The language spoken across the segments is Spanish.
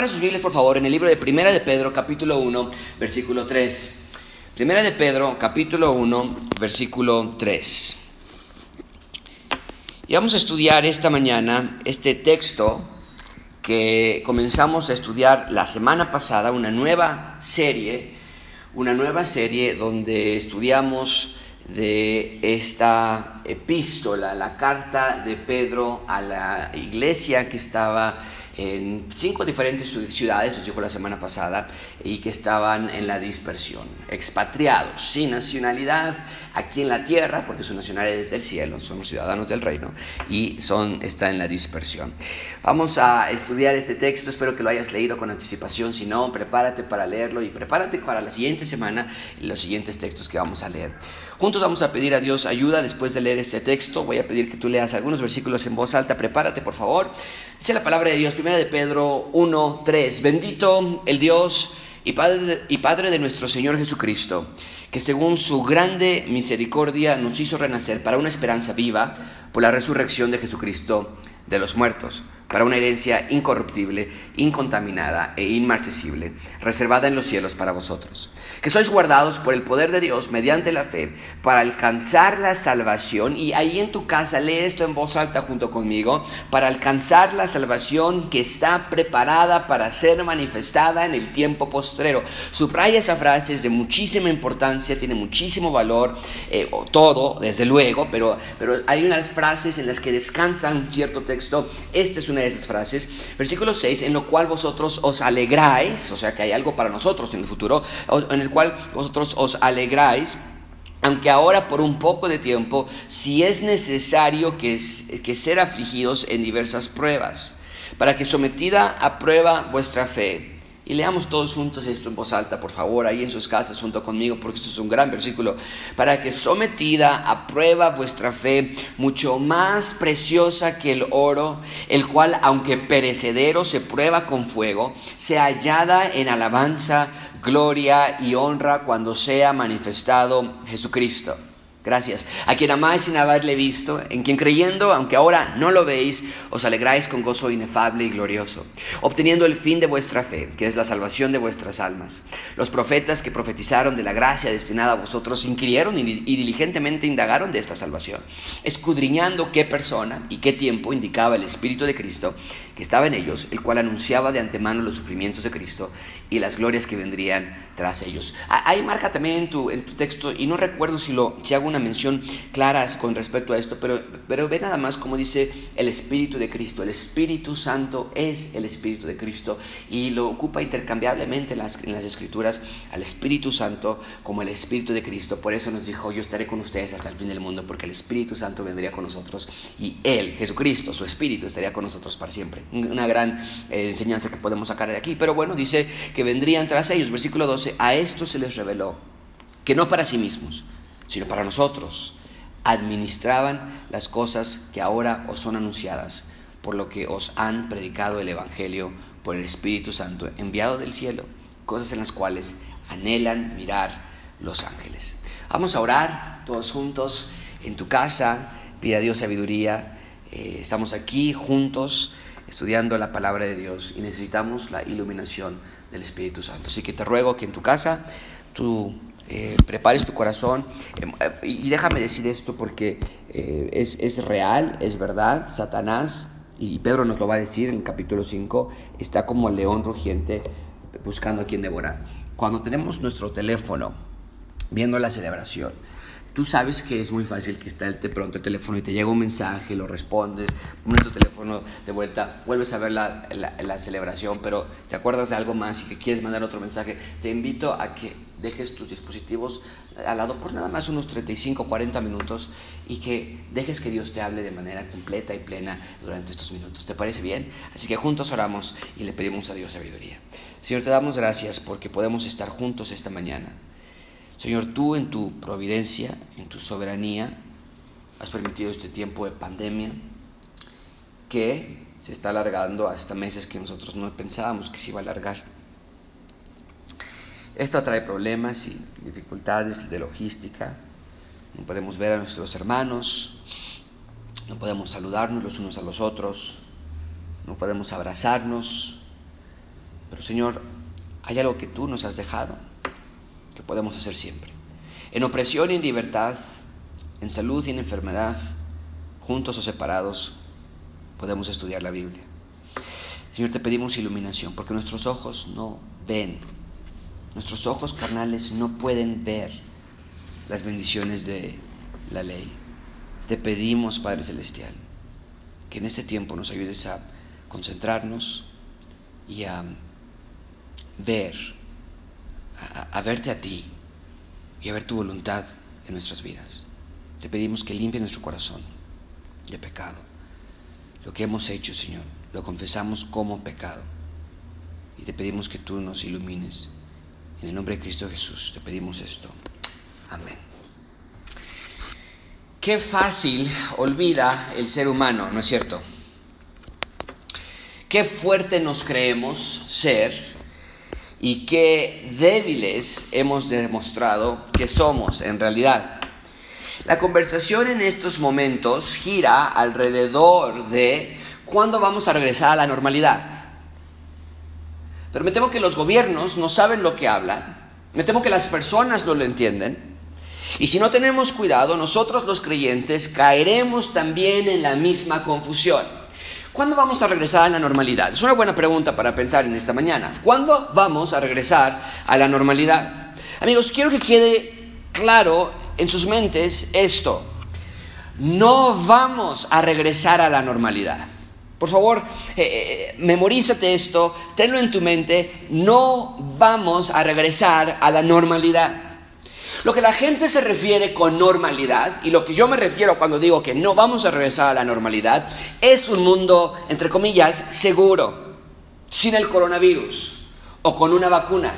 Abran sus Biblias, por favor, en el libro de Primera de Pedro, capítulo 1, versículo 3. Primera de Pedro, capítulo 1, versículo 3. Y vamos a estudiar esta mañana este texto que comenzamos a estudiar la semana pasada, una nueva serie, una nueva serie donde estudiamos de esta epístola, la carta de Pedro a la iglesia que estaba en cinco diferentes ciudades, os dijo la semana pasada, y que estaban en la dispersión, expatriados, sin nacionalidad aquí en la tierra, porque su nacionalidad es del cielo, son los ciudadanos del reino, y son, está en la dispersión. Vamos a estudiar este texto, espero que lo hayas leído con anticipación, si no, prepárate para leerlo y prepárate para la siguiente semana los siguientes textos que vamos a leer. Juntos vamos a pedir a Dios ayuda después de leer este texto, voy a pedir que tú leas algunos versículos en voz alta, prepárate por favor. Dice la palabra de Dios, primera de Pedro 1, 3, bendito el Dios y Padre, y Padre de nuestro Señor Jesucristo, que según su grande misericordia nos hizo renacer para una esperanza viva por la resurrección de Jesucristo de los muertos para una herencia incorruptible, incontaminada e inmarcesible, reservada en los cielos para vosotros, que sois guardados por el poder de Dios mediante la fe para alcanzar la salvación, y ahí en tu casa lee esto en voz alta junto conmigo, para alcanzar la salvación que está preparada para ser manifestada en el tiempo postrero. Subraya esa frase, es de muchísima importancia, tiene muchísimo valor, eh, o todo, desde luego, pero, pero hay unas frases en las que descansa un cierto texto, esta es una esas frases. Versículo 6, en lo cual vosotros os alegráis, o sea que hay algo para nosotros en el futuro, en el cual vosotros os alegráis aunque ahora por un poco de tiempo, si es necesario que, que ser afligidos en diversas pruebas, para que sometida a prueba vuestra fe, y leamos todos juntos esto en voz alta, por favor, ahí en sus casas junto conmigo, porque esto es un gran versículo. Para que sometida a prueba vuestra fe, mucho más preciosa que el oro, el cual, aunque perecedero, se prueba con fuego, sea hallada en alabanza, gloria y honra cuando sea manifestado Jesucristo Gracias. A quien amáis sin haberle visto, en quien creyendo, aunque ahora no lo veis, os alegráis con gozo inefable y glorioso, obteniendo el fin de vuestra fe, que es la salvación de vuestras almas. Los profetas que profetizaron de la gracia destinada a vosotros inquirieron y, diligentemente indagaron de esta salvación, escudriñando qué persona y qué tiempo indicaba el Espíritu de Cristo que estaba en ellos, el cual anunciaba de antemano los sufrimientos de Cristo y las glorias que vendrían tras ellos. Ahí marca también en tu, en tu texto, y no recuerdo si, lo, si hago una mención clara con respecto a esto, pero, pero ve nada más como dice el Espíritu de Cristo. El Espíritu Santo es el Espíritu de Cristo y lo ocupa intercambiablemente en las, en las Escrituras al Espíritu Santo como el Espíritu de Cristo. Por eso nos dijo, yo estaré con ustedes hasta el fin del mundo, porque el Espíritu Santo vendría con nosotros y Él, Jesucristo, su Espíritu, estaría con nosotros para siempre. Una gran eh, enseñanza que podemos sacar de aquí. Pero bueno, dice que vendrían tras ellos. Versículo 12, a esto se les reveló que no para sí mismos, sino para nosotros, administraban las cosas que ahora os son anunciadas, por lo que os han predicado el Evangelio por el Espíritu Santo enviado del cielo, cosas en las cuales anhelan mirar los ángeles. Vamos a orar todos juntos en tu casa, pide a Dios sabiduría, eh, estamos aquí juntos estudiando la palabra de Dios y necesitamos la iluminación del Espíritu Santo. Así que te ruego que en tu casa eh, prepares tu corazón. Em, eh, y déjame decir esto porque eh, es, es, real, es verdad. Satanás, y Pedro nos lo va a decir en el capítulo 5, está como el león rugiente buscando a quien devorar. Cuando tenemos nuestro teléfono viendo la celebración, Tú sabes que es muy fácil que está de pronto el teléfono y te llega un mensaje, lo respondes, pones tu teléfono de vuelta, vuelves a ver la, la, celebración, pero te acuerdas de algo más y que quieres mandar otro mensaje. Te invito a que dejes tus dispositivos al lado por nada más unos 35, 40 minutos y que dejes que Dios te hable de manera completa y plena durante estos minutos. ¿Te parece bien? Así que juntos oramos y le pedimos a Dios sabiduría. Señor, te damos gracias porque podemos estar juntos esta mañana. Señor, tú en tu providencia, en tu soberanía, has permitido este tiempo de pandemia que se está alargando hasta meses que nosotros no pensábamos que se iba a alargar. Esto trae problemas y dificultades de logística. No podemos ver a nuestros hermanos, no podemos saludarnos los unos a los otros, no podemos abrazarnos, Pero Señor, hay algo que tú nos has dejado que podemos hacer siempre. En opresión y en libertad, en salud y en enfermedad, juntos o separados, podemos estudiar la Biblia. Señor, te pedimos iluminación porque nuestros ojos no ven, nuestros ojos carnales no pueden ver las bendiciones de la ley. Te pedimos, Padre Celestial, que en este tiempo nos ayudes a concentrarnos y a ver, a, verte a ti y a ver tu voluntad en nuestras vidas. Te pedimos que limpie nuestro corazón de pecado. Lo que hemos hecho, Señor, lo confesamos como pecado. Y te pedimos que tú nos ilumines. En el nombre de Cristo Jesús te pedimos esto. Amén. Qué fácil olvida el ser humano, ¿no es cierto? Qué fuerte nos creemos ser y qué débiles hemos demostrado que somos en realidad. La conversación en estos momentos gira alrededor de cuándo vamos a regresar a la normalidad. Pero me temo que los gobiernos no saben lo que hablan, me temo que las personas no lo entienden. Y si no tenemos cuidado, nosotros los creyentes caeremos también en la misma confusión. ¿Cuándo vamos a regresar a la normalidad? Es una buena pregunta para pensar en esta mañana. ¿Cuándo vamos a regresar a la normalidad? Amigos, quiero que quede claro en sus mentes esto. No vamos a regresar a la normalidad. Por favor, eh, eh, memorízate esto, tenlo en tu mente, no vamos a regresar a la normalidad. Lo que la gente se refiere con normalidad y lo que yo me refiero cuando digo que no vamos a regresar a la normalidad es un mundo, entre comillas, seguro, sin el coronavirus o con una vacuna.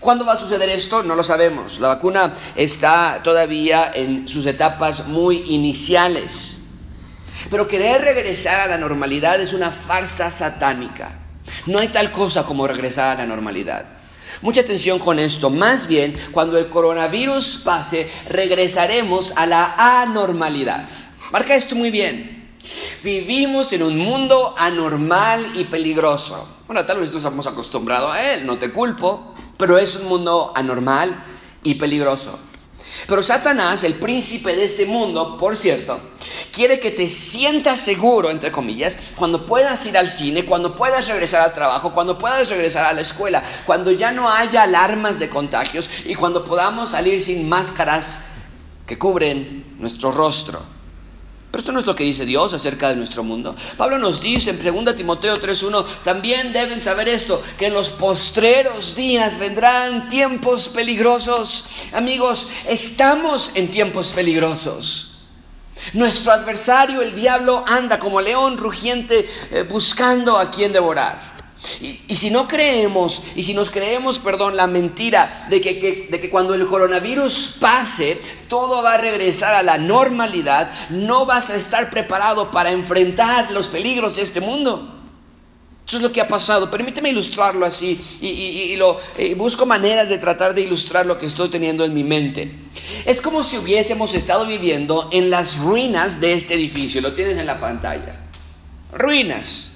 ¿Cuándo va a suceder esto? No lo sabemos. La vacuna está todavía en sus etapas muy iniciales. Pero querer regresar a la normalidad es una farsa satánica. No hay tal cosa como regresar a la normalidad. Mucha atención con esto. Más bien, cuando el coronavirus pase, regresaremos a la anormalidad. Marca esto muy bien. Vivimos en un mundo anormal y peligroso. Bueno, tal vez nos hemos acostumbrado a él, no te culpo, pero es un mundo anormal y peligroso. Pero Satanás, el príncipe de este mundo, por cierto, quiere que te sientas seguro, entre comillas, cuando puedas ir al cine, cuando puedas regresar al trabajo, cuando puedas regresar a la escuela, cuando ya no haya alarmas de contagios y cuando podamos salir sin máscaras que cubren nuestro rostro. Pero esto no es lo que dice Dios acerca de nuestro mundo. Pablo nos dice en 2 Timoteo 3.1, también deben saber esto, que en los postreros días vendrán tiempos peligrosos. Amigos, estamos en tiempos peligrosos. Nuestro adversario, el diablo, anda como león rugiente eh, buscando a quien devorar. Y, si no creemos, y si nos creemos, perdón, la mentira de que, de que cuando el coronavirus pase, todo va a regresar a la normalidad, no vas a estar preparado para enfrentar los peligros de este mundo. Eso es lo que ha pasado. Permíteme ilustrarlo así y, lo, busco maneras de tratar de ilustrar lo que estoy teniendo en mi mente. Es como si hubiésemos estado viviendo en las ruinas de este edificio. Lo tienes en la pantalla. Ruinas.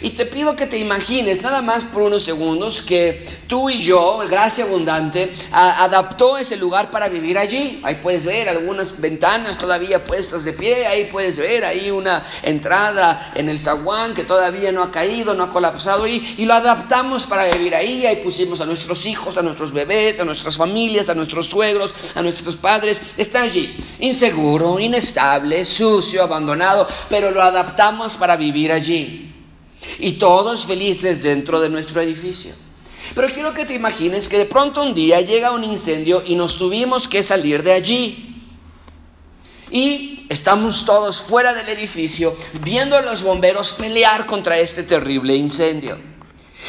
Y te pido que te imagines nada más por unos segundos que tú y yo, Gracia Abundante, adaptó ese lugar para vivir allí. Ahí puedes ver algunas ventanas todavía puestas de pie, ahí puedes ver ahí una entrada en el zaguán que todavía no ha caído, no ha colapsado y, y lo adaptamos para vivir ahí. Ahí pusimos a nuestros hijos, a nuestros bebés, a nuestras familias, a nuestros suegros, a nuestros padres. Está allí, inseguro, inestable, sucio, abandonado, pero lo adaptamos para vivir allí y todos felices dentro de nuestro edificio. Pero quiero que te imagines que de pronto un día llega un incendio y nos tuvimos que salir de allí. Y estamos todos fuera del edificio viendo a los bomberos pelear contra este terrible incendio.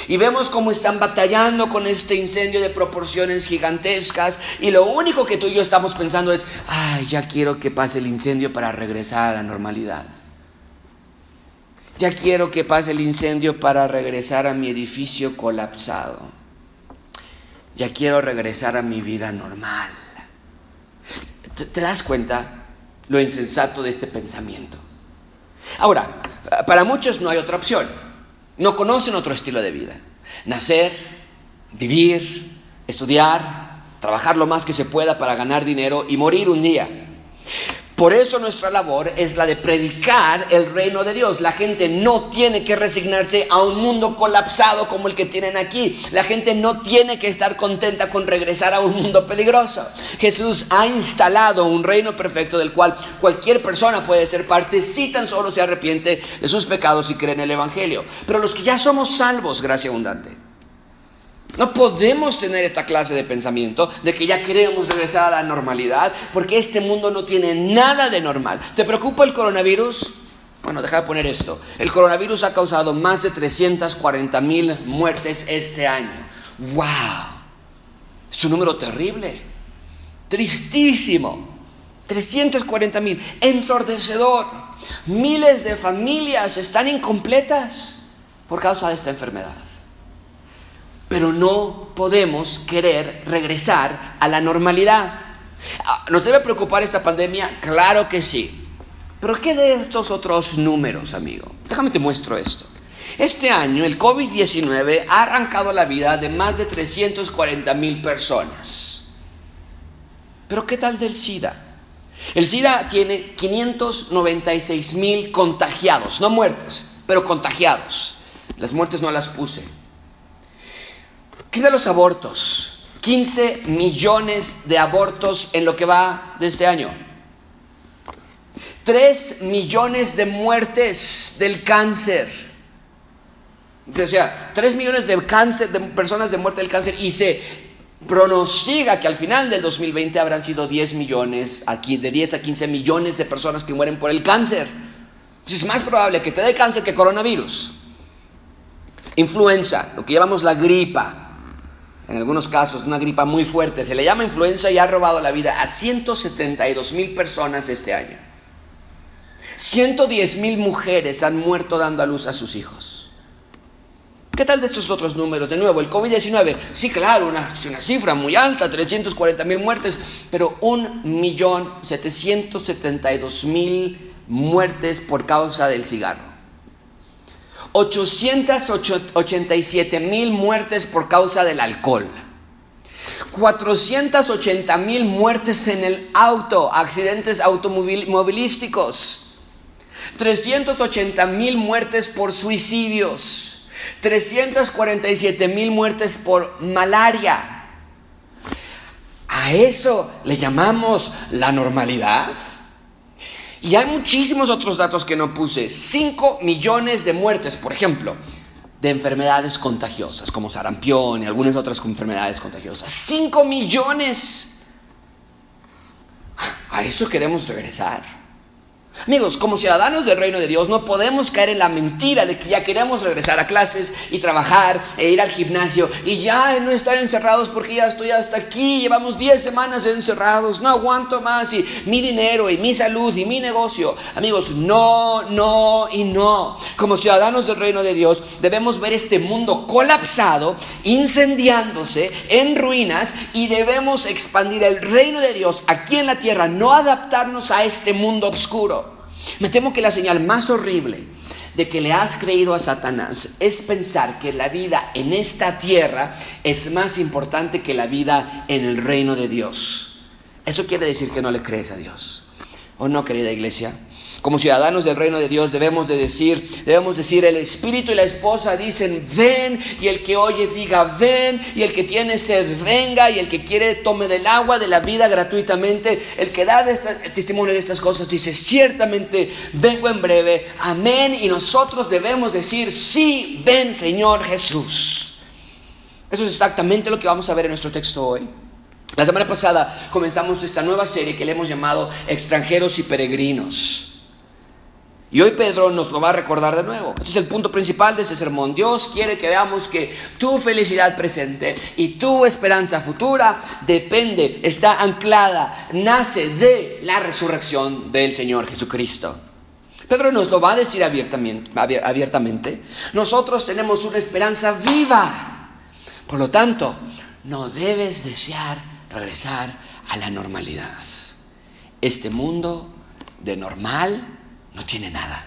Y vemos cómo están batallando con este incendio de proporciones gigantescas. Y lo único que tú y yo estamos pensando es, ay, ya quiero que pase el incendio para regresar a la normalidad. Ya quiero que pase el incendio para regresar a mi edificio colapsado. Ya quiero regresar a mi vida normal. ¿Te, das cuenta lo insensato de este pensamiento? Ahora, para muchos no hay otra opción. No conocen otro estilo de vida. Nacer, vivir, estudiar, trabajar lo más que se pueda para ganar dinero y morir un día. Por eso nuestra labor es la de predicar el reino de Dios. La gente no tiene que resignarse a un mundo colapsado como el que tienen aquí. La gente no tiene que estar contenta con regresar a un mundo peligroso. Jesús ha instalado un reino perfecto del cual cualquier persona puede ser parte si tan solo se arrepiente de sus pecados y cree en el Evangelio. Pero los que ya somos salvos, gracia abundante no podemos tener esta clase de pensamiento de que ya queremos regresar a la normalidad porque este mundo no tiene nada de normal. ¿Te preocupa el coronavirus? Bueno, deja de poner esto. El coronavirus ha causado más de 340 mil muertes este año. ¡Wow! Es un número terrible. Tristísimo. 340 mil. Ensordecedor. Miles de familias están incompletas por causa de esta enfermedad pero no podemos querer regresar a la normalidad. Ah, ¿Nos debe preocupar esta pandemia? Claro que sí. Pero ¿qué de estos otros números, amigo? Déjame te muestro esto. Este año el COVID-19 ha arrancado la vida de más de 340 mil personas. Pero ¿qué tal del SIDA? El SIDA tiene 596 mil contagiados, no muertes, pero contagiados. Las muertes no las puse. ¿Qué de los abortos? 15 millones de abortos en lo que va de este año. 3 millones de muertes del cáncer. O sea, 3 millones de, cáncer, de personas de muerte del cáncer y se pronostica que al final del 2020 habrán sido 10 millones, aquí, de 10 a 15 millones de personas que mueren por el cáncer. es más probable que te dé cáncer que coronavirus. Influenza, lo que llamamos la gripa, en algunos casos una gripa muy fuerte, se le llama influenza y ha robado la vida a 172 mil personas este año. 110 mil mujeres han muerto dando a luz a sus hijos. ¿Qué tal de estos otros números? De nuevo, el COVID-19, sí, claro, una, una, cifra muy alta, 340 mil muertes, pero 1.772.000 muertes por causa del cigarro. 887 mil muertes por causa del alcohol. 480 mil muertes en el auto, accidentes automovilísticos. 380 mil muertes por suicidios. 347 mil muertes por malaria. ¿A eso le llamamos la normalidad? Y hay muchísimos otros datos que no puse. 5 millones de muertes, por ejemplo, de enfermedades contagiosas, como sarampión y algunas otras enfermedades contagiosas. 5 millones. A eso queremos regresar. Amigos, como ciudadanos del reino de Dios no podemos caer en la mentira de que ya queremos regresar a clases y trabajar e ir al gimnasio y ya no estar encerrados porque ya estoy hasta aquí, llevamos 10 semanas encerrados, no aguanto más y mi dinero y mi salud y mi negocio. Amigos, no, no y no. Como ciudadanos del reino de Dios debemos ver este mundo colapsado, incendiándose, en ruinas y debemos expandir el reino de Dios aquí en la tierra, no adaptarnos a este mundo oscuro. Me temo que la señal más horrible de que le has creído a Satanás es pensar que la vida en esta tierra es más importante que la vida en el reino de Dios. Eso quiere decir que no le crees a Dios. ¿O no, querida iglesia? Como ciudadanos del reino de Dios debemos de decir, debemos decir, el espíritu y la esposa dicen, ven, y el que oye diga, ven, y el que tiene sed, venga, y el que quiere tome del agua de la vida gratuitamente. El que da testimonio de estas cosas dice, ciertamente vengo en breve, amén, y nosotros debemos decir, sí, ven Señor Jesús. Eso es exactamente lo que vamos a ver en nuestro texto hoy. La semana pasada comenzamos esta nueva serie que le hemos llamado Extranjeros y Peregrinos. Y hoy Pedro nos lo va a recordar de nuevo. Este es el punto principal de ese sermón. Dios quiere que veamos que tu felicidad presente y tu esperanza futura depende, está anclada, nace de la resurrección del Señor Jesucristo. Pedro nos lo va a decir abiertamente. abiertamente. Nosotros tenemos una esperanza viva. Por lo tanto, no debes desear regresar a la normalidad. Este mundo de normal no tiene nada.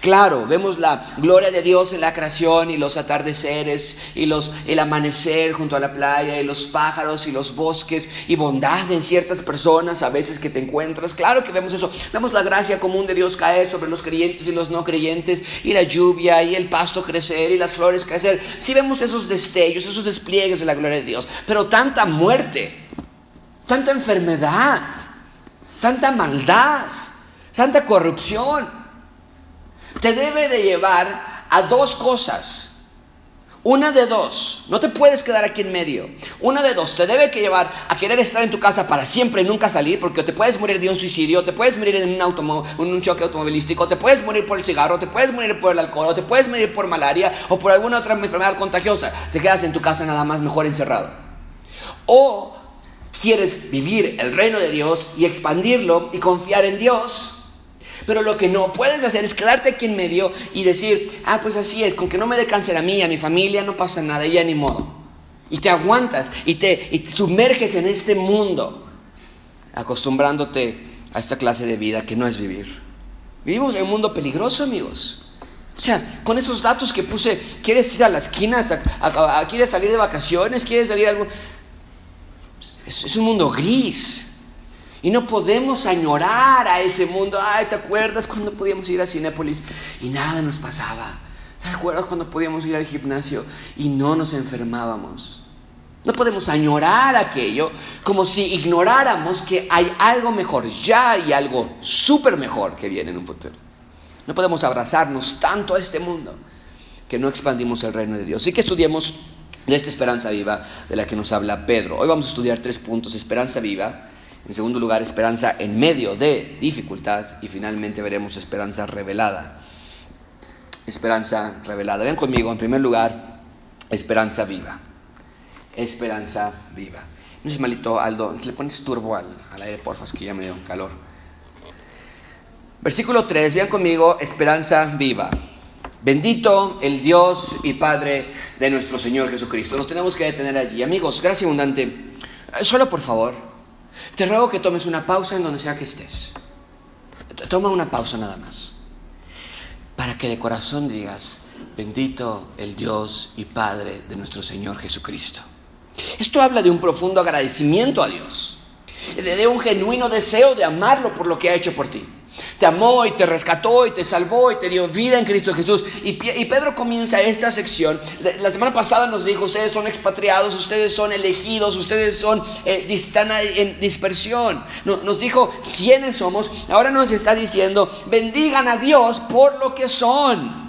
Claro, vemos la gloria de Dios en la creación y los atardeceres y los, el amanecer junto a la playa y los pájaros y los bosques y bondad en ciertas personas a veces que te encuentras. Claro que vemos eso. Vemos la gracia común de Dios caer sobre los creyentes y los no creyentes y la lluvia y el pasto crecer y las flores crecer. Sí vemos esos destellos, esos despliegues de la gloria de Dios. Pero tanta muerte, tanta enfermedad, tanta maldad, tanta corrupción te debe de llevar a dos cosas. Una de dos, no te puedes quedar aquí en medio. Una de dos, te debe que llevar a querer estar en tu casa para siempre y nunca salir, porque te puedes morir de un suicidio, te puedes morir en un, choque automovilístico, te puedes morir por el cigarro, te puedes morir por el alcohol, te puedes morir por malaria o por alguna otra enfermedad contagiosa. Te quedas en tu casa nada más mejor encerrado. O quieres vivir el reino de Dios y expandirlo y confiar en Dios pero lo que no puedes hacer es quedarte aquí en medio y decir, ah, pues así es, con que no me dé cáncer a mí, a mi familia, no pasa nada, ya ni modo. Y te aguantas y te, y te sumerges en este mundo, acostumbrándote a esta clase de vida que no es vivir. Vivimos en un mundo peligroso, amigos. O sea, con esos datos que puse, ¿quieres ir a las esquinas? ¿Quieres salir de vacaciones? ¿Quieres salir a algún...? es un mundo gris. Y no podemos añorar a ese mundo. Ay, ¿te acuerdas cuando podíamos ir a Cinépolis y nada nos pasaba? ¿Te acuerdas cuando podíamos ir al gimnasio y no nos enfermábamos? No podemos añorar aquello como si ignoráramos que hay algo mejor, ya hay algo súper mejor que viene en un futuro. No podemos abrazarnos tanto a este mundo que no expandimos el reino de Dios. Así que estudiemos de esta esperanza viva de la que nos habla Pedro. Hoy vamos a estudiar tres puntos. Esperanza viva, en segundo lugar, esperanza en medio de dificultad. Y finalmente veremos esperanza revelada. Esperanza revelada. Ven conmigo, en primer lugar, esperanza viva. Esperanza viva. No es malito, Aldo, le pones turbo al, aire, porfa, es que ya me dio calor. Versículo 3, vean conmigo, esperanza viva. Bendito el Dios y Padre de nuestro Señor Jesucristo. Nos tenemos que detener allí. Amigos, gracias abundante. Solo por favor, te ruego que tomes una pausa en donde sea que estés. Toma una pausa nada más. Para que de corazón digas, bendito el Dios y Padre de nuestro Señor Jesucristo. Esto habla de un profundo agradecimiento a Dios, de un genuino deseo de amarlo por lo que ha hecho por ti. Te amó y te rescató y te salvó y te dio vida en Cristo Jesús. Y, Pedro comienza esta sección. La, semana pasada nos dijo, ustedes son expatriados, ustedes son elegidos, ustedes son, eh, están en dispersión. nos dijo quiénes somos. Ahora nos está diciendo, bendigan a Dios por lo que son.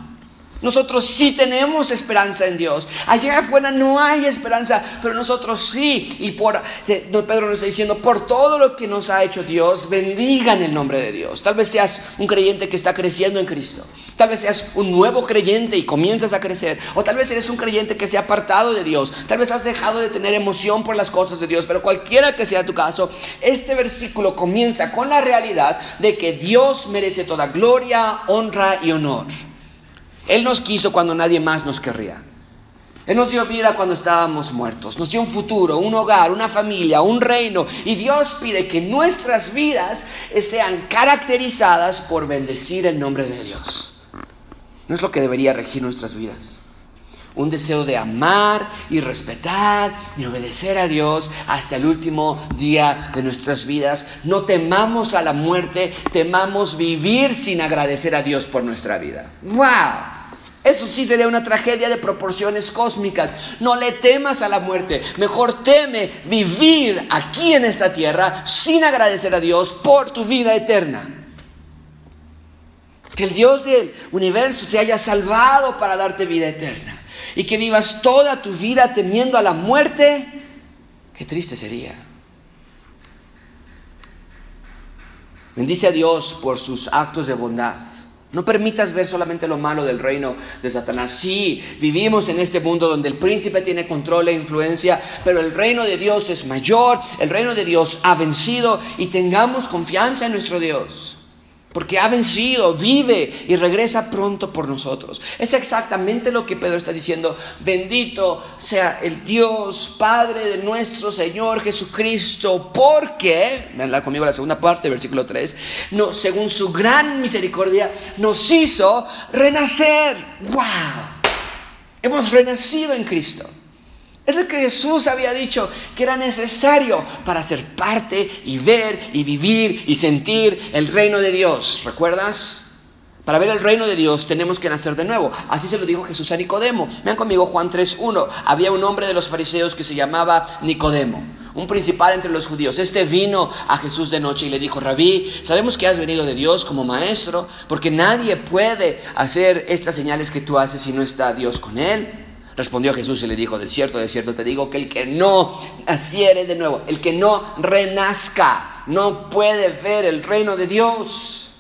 Nosotros sí tenemos esperanza en Dios. Allá afuera no hay esperanza, pero nosotros sí. Y por Pedro nos está diciendo, por todo lo que nos ha hecho Dios, bendigan el nombre de Dios. Tal vez seas un creyente que está creciendo en Cristo. Tal vez seas un nuevo creyente y comienzas a crecer. O tal vez eres un creyente que se ha apartado de Dios. Tal vez has dejado de tener emoción por las cosas de Dios. Pero cualquiera que sea tu caso, este versículo comienza con la realidad de que Dios merece toda gloria, honra y honor. Él nos quiso cuando nadie más nos querría. Él nos dio vida cuando estábamos muertos. Nos dio un futuro, un hogar, una familia, un reino. Y Dios pide que nuestras vidas sean caracterizadas por bendecir el nombre de Dios. No es lo que debería regir nuestras vidas. Un deseo de amar y respetar y obedecer a Dios hasta el último día de nuestras vidas. No temamos a la muerte, temamos vivir sin agradecer a Dios por nuestra vida. ¡Wow! Eso sí sería una tragedia de proporciones cósmicas. No le temas a la muerte. Mejor teme vivir aquí en esta tierra sin agradecer a Dios por tu vida eterna. Que el Dios del universo te haya salvado para darte vida eterna. Y que vivas toda tu vida temiendo a la muerte. Qué triste sería. Bendice a Dios por sus actos de bondad. No permitas ver solamente lo malo del reino de Satanás. Sí, vivimos en este mundo donde el príncipe tiene control e influencia, pero el reino de Dios es mayor, el reino de Dios ha vencido y tengamos confianza en nuestro Dios. Porque ha vencido, vive y regresa pronto por nosotros. Es exactamente lo que Pedro está diciendo. Bendito sea el Dios, Padre de nuestro Señor Jesucristo, porque, veanla conmigo la segunda parte, versículo 3, no, según su gran misericordia nos hizo renacer. ¡Wow! Hemos renacido en Cristo. Es lo que Jesús había dicho que era necesario para ser parte y ver y vivir y sentir el reino de Dios. ¿Recuerdas? Para ver el reino de Dios tenemos que nacer de nuevo. Así se lo dijo Jesús a Nicodemo. Vean conmigo Juan 3.1. Había un hombre de los fariseos que se llamaba Nicodemo, un principal entre los judíos. Este vino a Jesús de noche y le dijo, Rabí, sabemos que has venido de Dios como maestro, porque nadie puede hacer estas señales que tú haces si no está Dios con él. Respondió Jesús y le dijo, de cierto, de cierto te digo que el que no naciere de nuevo, el que no renazca, no puede ver el reino de Dios.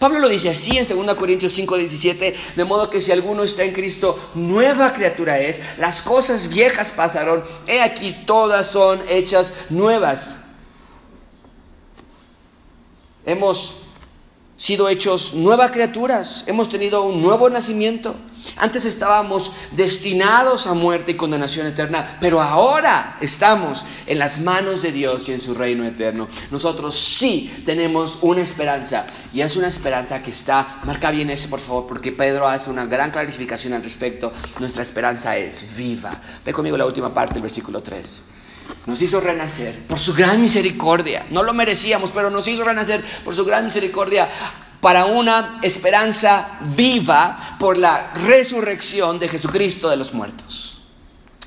Pablo lo dice así en 2 Corintios 5, 17, de modo que si alguno está en Cristo, nueva criatura es, las cosas viejas pasaron, he aquí todas son hechas nuevas. Hemos sido hechos nuevas criaturas, hemos tenido un nuevo nacimiento. Antes estábamos destinados a muerte y condenación eterna, pero ahora estamos en las manos de Dios y en su reino eterno. Nosotros sí tenemos una esperanza y es una esperanza que está, marca bien esto por favor, porque Pedro hace una gran clarificación al respecto. Nuestra esperanza es viva. Ve conmigo la última parte del versículo 3 nos hizo renacer por su gran misericordia. No lo merecíamos, pero nos hizo renacer por su gran misericordia para una esperanza viva por la resurrección de Jesucristo de los muertos.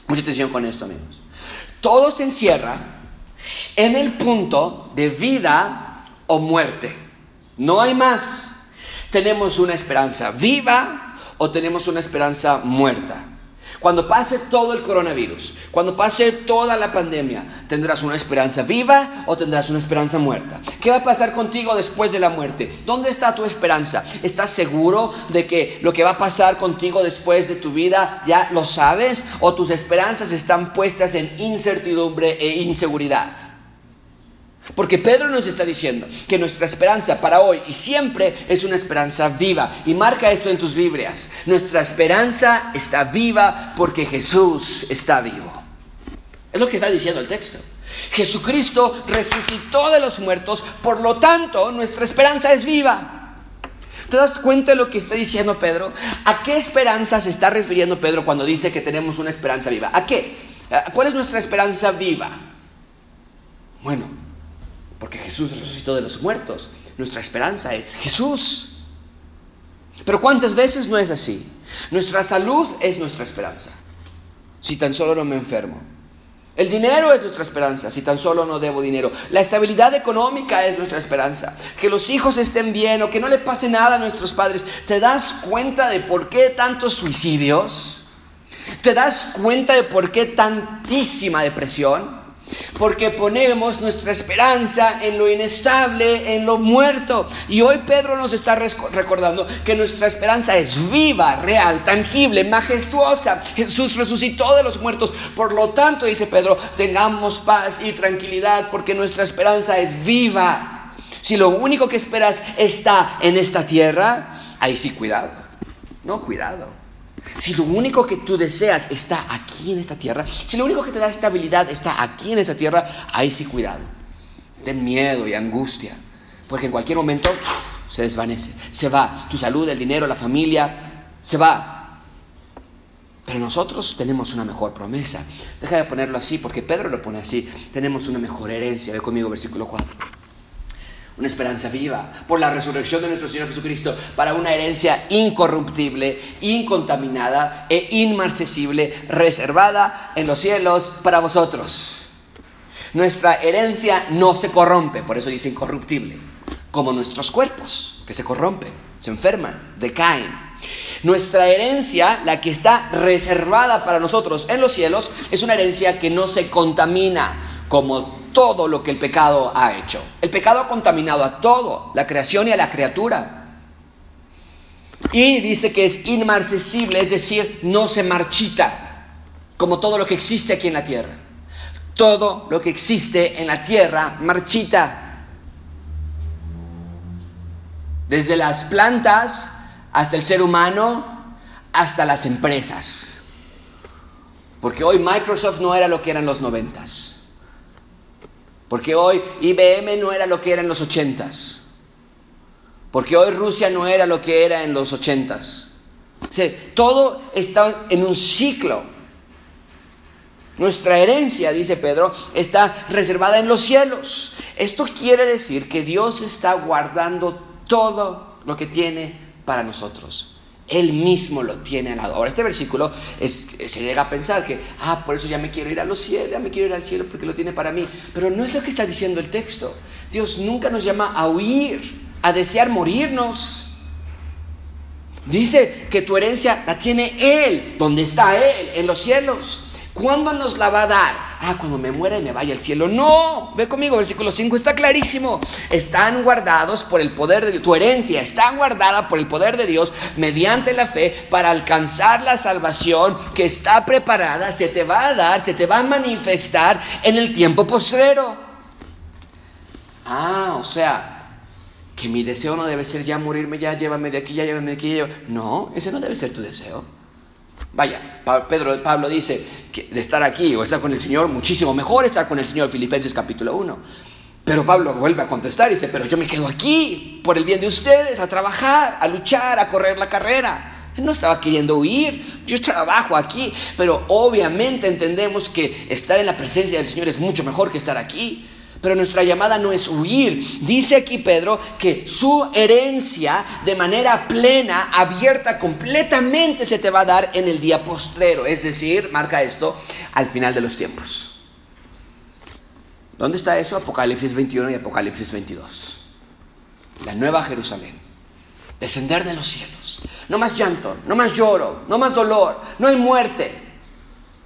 Mucha atención con esto, amigos. Todo se encierra en el punto de vida o muerte. No hay más. Tenemos una esperanza viva o tenemos una esperanza muerta. Cuando pase todo el coronavirus, cuando pase toda la pandemia, ¿tendrás una esperanza viva o tendrás una esperanza muerta? ¿Qué va a pasar contigo después de la muerte? ¿Dónde está tu esperanza? ¿Estás seguro de que lo que va a pasar contigo después de tu vida ya lo sabes? ¿O tus esperanzas están puestas en incertidumbre e inseguridad? Porque Pedro nos está diciendo que nuestra esperanza para hoy y siempre es una esperanza viva. Y marca esto en tus Biblias. Nuestra esperanza está viva porque Jesús está vivo. Es lo que está diciendo el texto. Jesucristo resucitó de los muertos, por lo tanto nuestra esperanza es viva. ¿Te das cuenta de lo que está diciendo Pedro? ¿A qué esperanza se está refiriendo Pedro cuando dice que tenemos una esperanza viva? ¿A qué? ¿Cuál es nuestra esperanza viva? Bueno, porque Jesús resucitó de los muertos. Nuestra esperanza es Jesús. Pero ¿cuántas veces no es así? Nuestra salud es nuestra esperanza. Si tan solo no me enfermo. El dinero es nuestra esperanza, si tan solo no debo dinero. La estabilidad económica es nuestra esperanza. Que los hijos estén bien o que no le pase nada a nuestros padres. ¿Te das cuenta de por qué tantos suicidios? ¿Te das cuenta de por qué tantísima depresión? Porque ponemos nuestra esperanza en lo inestable, en lo muerto. Y hoy Pedro nos está recordando que nuestra esperanza es viva, real, tangible, majestuosa. Jesús resucitó de los muertos. Por lo tanto, dice Pedro, tengamos paz y tranquilidad porque nuestra esperanza es viva. Si lo único que esperas está en esta tierra, ahí sí cuidado. No, cuidado. Si lo único que tú deseas está aquí en esta tierra, si lo único que te da estabilidad está aquí en esta tierra, ahí sí cuidado. Ten miedo y angustia, porque en cualquier momento se desvanece, se va tu salud, el dinero, la familia, se va. Pero nosotros tenemos una mejor promesa. Deja de ponerlo así, porque Pedro lo pone así. Tenemos una mejor herencia. Ve conmigo, versículo 4 una esperanza viva, por la resurrección de nuestro Señor Jesucristo, para una herencia incorruptible, incontaminada e inmarcesible, reservada en los cielos para vosotros. Nuestra herencia no se corrompe, por eso dice incorruptible, como nuestros cuerpos, que se corrompen, se enferman, decaen. Nuestra herencia, la que está reservada para nosotros en los cielos, es una herencia que no se contamina, como todo lo que el pecado ha hecho. El pecado ha contaminado a todo, la creación y a la criatura. Y dice que es inmarcesible, es decir, no se marchita, como todo lo que existe aquí en la tierra. Todo lo que existe en la tierra marchita. Desde las plantas hasta el ser humano, hasta las empresas. Porque hoy Microsoft no era lo que eran los noventas. Porque hoy IBM no era lo que era en los ochentas. Porque hoy Rusia no era lo que era en los ochentas. todo está en un ciclo. Nuestra herencia, dice Pedro, está reservada en los cielos. Esto quiere decir que Dios está guardando todo lo que tiene para nosotros. Él mismo lo tiene al lado. Ahora, este versículo se llega a pensar que, ah, por eso ya me quiero ir a los cielos, ya me quiero ir al cielo porque lo tiene para mí. Pero no es lo que está diciendo el texto. Dios nunca nos llama a huir, a desear morirnos. Dice que tu herencia la tiene Él, donde está Él, en los cielos. ¿Cuándo nos la va a dar? Ah, cuando me muera y me vaya al cielo. No, ve conmigo, versículo 5 está clarísimo. Están guardados por el poder de Dios. Tu herencia está guardada por el poder de Dios mediante la fe para alcanzar la salvación que está preparada, se te va a dar, se te va a manifestar en el tiempo postrero. Ah, o sea, que mi deseo no debe ser ya morirme, ya llévame de aquí, ya llévame de aquí. No, ese no debe ser tu deseo. Vaya, Pedro, Pablo dice que de estar aquí o estar con el Señor, muchísimo mejor estar con el Señor, Filipenses capítulo 1. Pero Pablo vuelve a contestar y dice, pero yo me quedo aquí por el bien de ustedes, a trabajar, a luchar, a correr la carrera. Él no estaba queriendo huir, yo trabajo aquí, pero obviamente entendemos que estar en la presencia del Señor es mucho mejor que estar aquí. Pero nuestra llamada no es huir. Dice aquí Pedro que su herencia de manera plena, abierta completamente se te va a dar en el día postrero. Es decir, marca esto, al final de los tiempos. ¿Dónde está eso? Apocalipsis 21 y Apocalipsis 22. La nueva Jerusalén. Descender de los cielos. No más llanto, no más lloro, no más dolor, no hay muerte.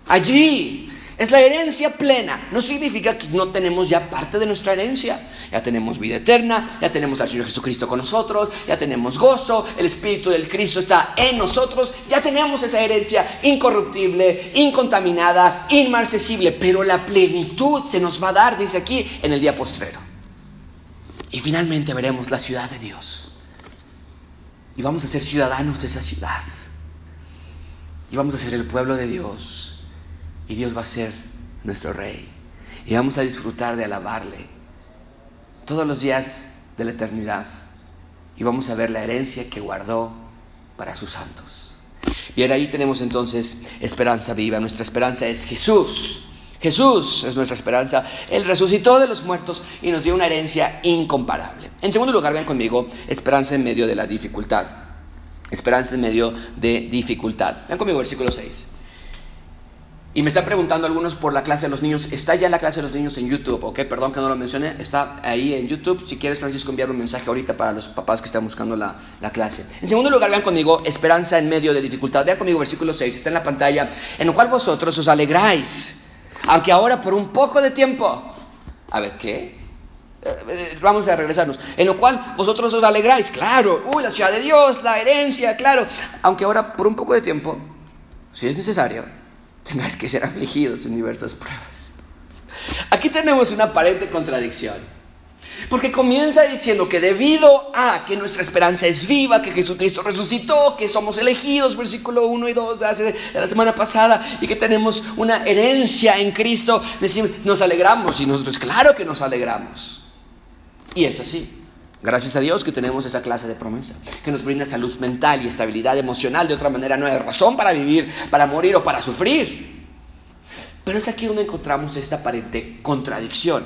Allí es la herencia plena. No significa que no tenemos ya parte de nuestra herencia. Ya tenemos vida eterna, ya tenemos al Señor Jesucristo con nosotros, ya tenemos gozo, el Espíritu del Cristo está en nosotros, ya tenemos esa herencia incorruptible, incontaminada, inmarcesible. Pero la plenitud se nos va a dar, dice aquí, en el día postrero. Y finalmente veremos la ciudad de Dios. Y vamos a ser ciudadanos de esa ciudad. Y vamos a ser el pueblo de Dios y Dios va a ser nuestro rey. Y vamos a disfrutar de alabarle todos los días de la eternidad. Y vamos a ver la herencia que guardó para sus santos. Y ahí tenemos entonces esperanza viva. Nuestra esperanza es Jesús. Jesús es nuestra esperanza. Él resucitó de los muertos y nos dio una herencia incomparable. En segundo lugar, vean conmigo, esperanza en medio de la dificultad. Esperanza en medio de dificultad. Vean conmigo versículo 6. Y me están preguntando algunos por la clase de los niños. Está ya la clase de los niños en YouTube, ¿ok? Perdón que no lo mencioné. Está ahí en YouTube. Si quieres, Francisco, enviar un mensaje ahorita para los papás que están buscando la, la clase. En segundo lugar, vean conmigo, esperanza en medio de dificultad. Vean conmigo versículo 6, está en la pantalla. En lo cual vosotros os alegráis, aunque ahora por un poco de tiempo. A ver, ¿qué? Eh, eh, vamos a regresarnos. En lo cual vosotros os alegráis, claro. Uy, la ciudad de Dios, la herencia, claro. Aunque ahora por un poco de tiempo, si es necesario tengáis que ser afligidos en diversas pruebas. Aquí tenemos una aparente contradicción. Porque comienza diciendo que debido a que nuestra esperanza es viva, que Jesucristo resucitó, que somos elegidos, versículo 1 y 2 de, la semana pasada, y que tenemos una herencia en Cristo, decimos, nos alegramos y nosotros, claro que nos alegramos. Y es así. Gracias a Dios que tenemos esa clase de promesa, que nos brinda salud mental y estabilidad emocional. De otra manera no hay razón para vivir, para morir o para sufrir. Pero es aquí donde encontramos esta aparente contradicción,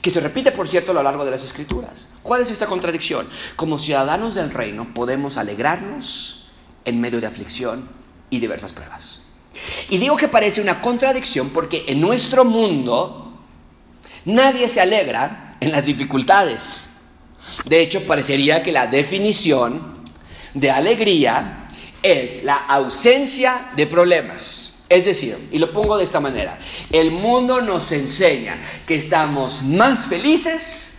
que se repite, por cierto, a lo largo de las escrituras. ¿Cuál es esta contradicción? Como ciudadanos del reino podemos alegrarnos en medio de aflicción y diversas pruebas. Y digo que parece una contradicción porque en nuestro mundo nadie se alegra en las dificultades. De hecho, parecería que la definición de alegría es la ausencia de problemas. Es decir, y lo pongo de esta manera, el mundo nos enseña que estamos más felices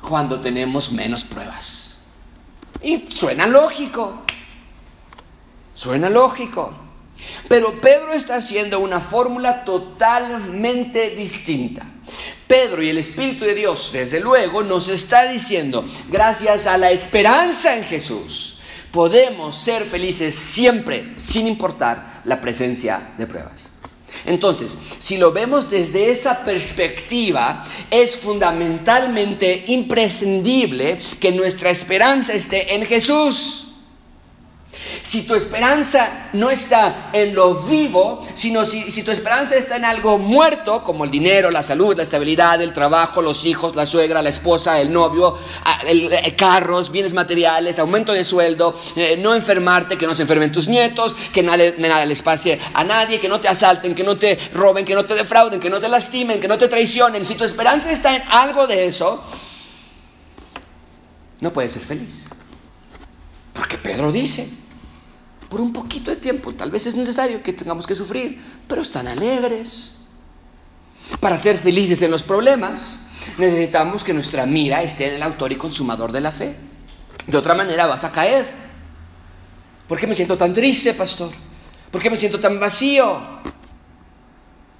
cuando tenemos menos pruebas. Y suena lógico, suena lógico. Pero Pedro está haciendo una fórmula totalmente distinta. Pedro y el Espíritu de Dios, desde luego, nos está diciendo, gracias a la esperanza en Jesús, podemos ser felices siempre, sin importar la presencia de pruebas. Entonces, si lo vemos desde esa perspectiva, es fundamentalmente imprescindible que nuestra esperanza esté en Jesús. Si tu esperanza no está en lo vivo, sino si, si, tu esperanza está en algo muerto, como el dinero, la salud, la estabilidad, el trabajo, los hijos, la suegra, la esposa, el novio, el, carros, bienes materiales, aumento de sueldo, eh, no enfermarte, que no se enfermen tus nietos, que nada, nada les pase a nadie, que no te asalten, que no te roben, que no te defrauden, que no te lastimen, que no te traicionen. Si tu esperanza está en algo de eso, no puedes ser feliz. Porque Pedro dice, por un poquito de tiempo. Tal vez es necesario que tengamos que sufrir, pero están alegres. Para ser felices en los problemas, necesitamos que nuestra mira esté en el autor y consumador de la fe. De otra manera vas a caer. ¿Por qué me siento tan triste, pastor? ¿Por qué me siento tan vacío?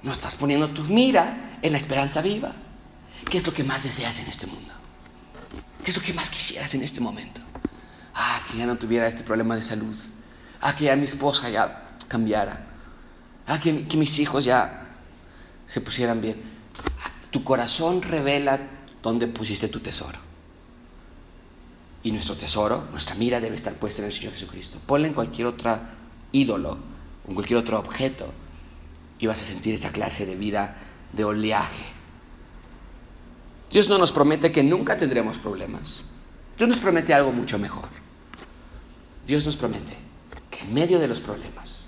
No estás poniendo tu mira en la esperanza viva. ¿Qué es lo que más deseas en este mundo? ¿Qué es lo que más quisieras en este momento? Ah, que ya no tuviera este problema de salud Ah, que ya mi esposa ya cambiara. Ah, que, mis hijos ya se pusieran bien. Tu corazón revela dónde pusiste tu tesoro. Y nuestro tesoro, nuestra mira debe estar puesta en el Señor Jesucristo. Ponle en cualquier otro ídolo, en cualquier otro objeto, y vas a sentir esa clase de vida de oleaje. Dios no nos promete que nunca tendremos problemas. Dios nos promete algo mucho mejor. Dios nos promete en medio de los problemas,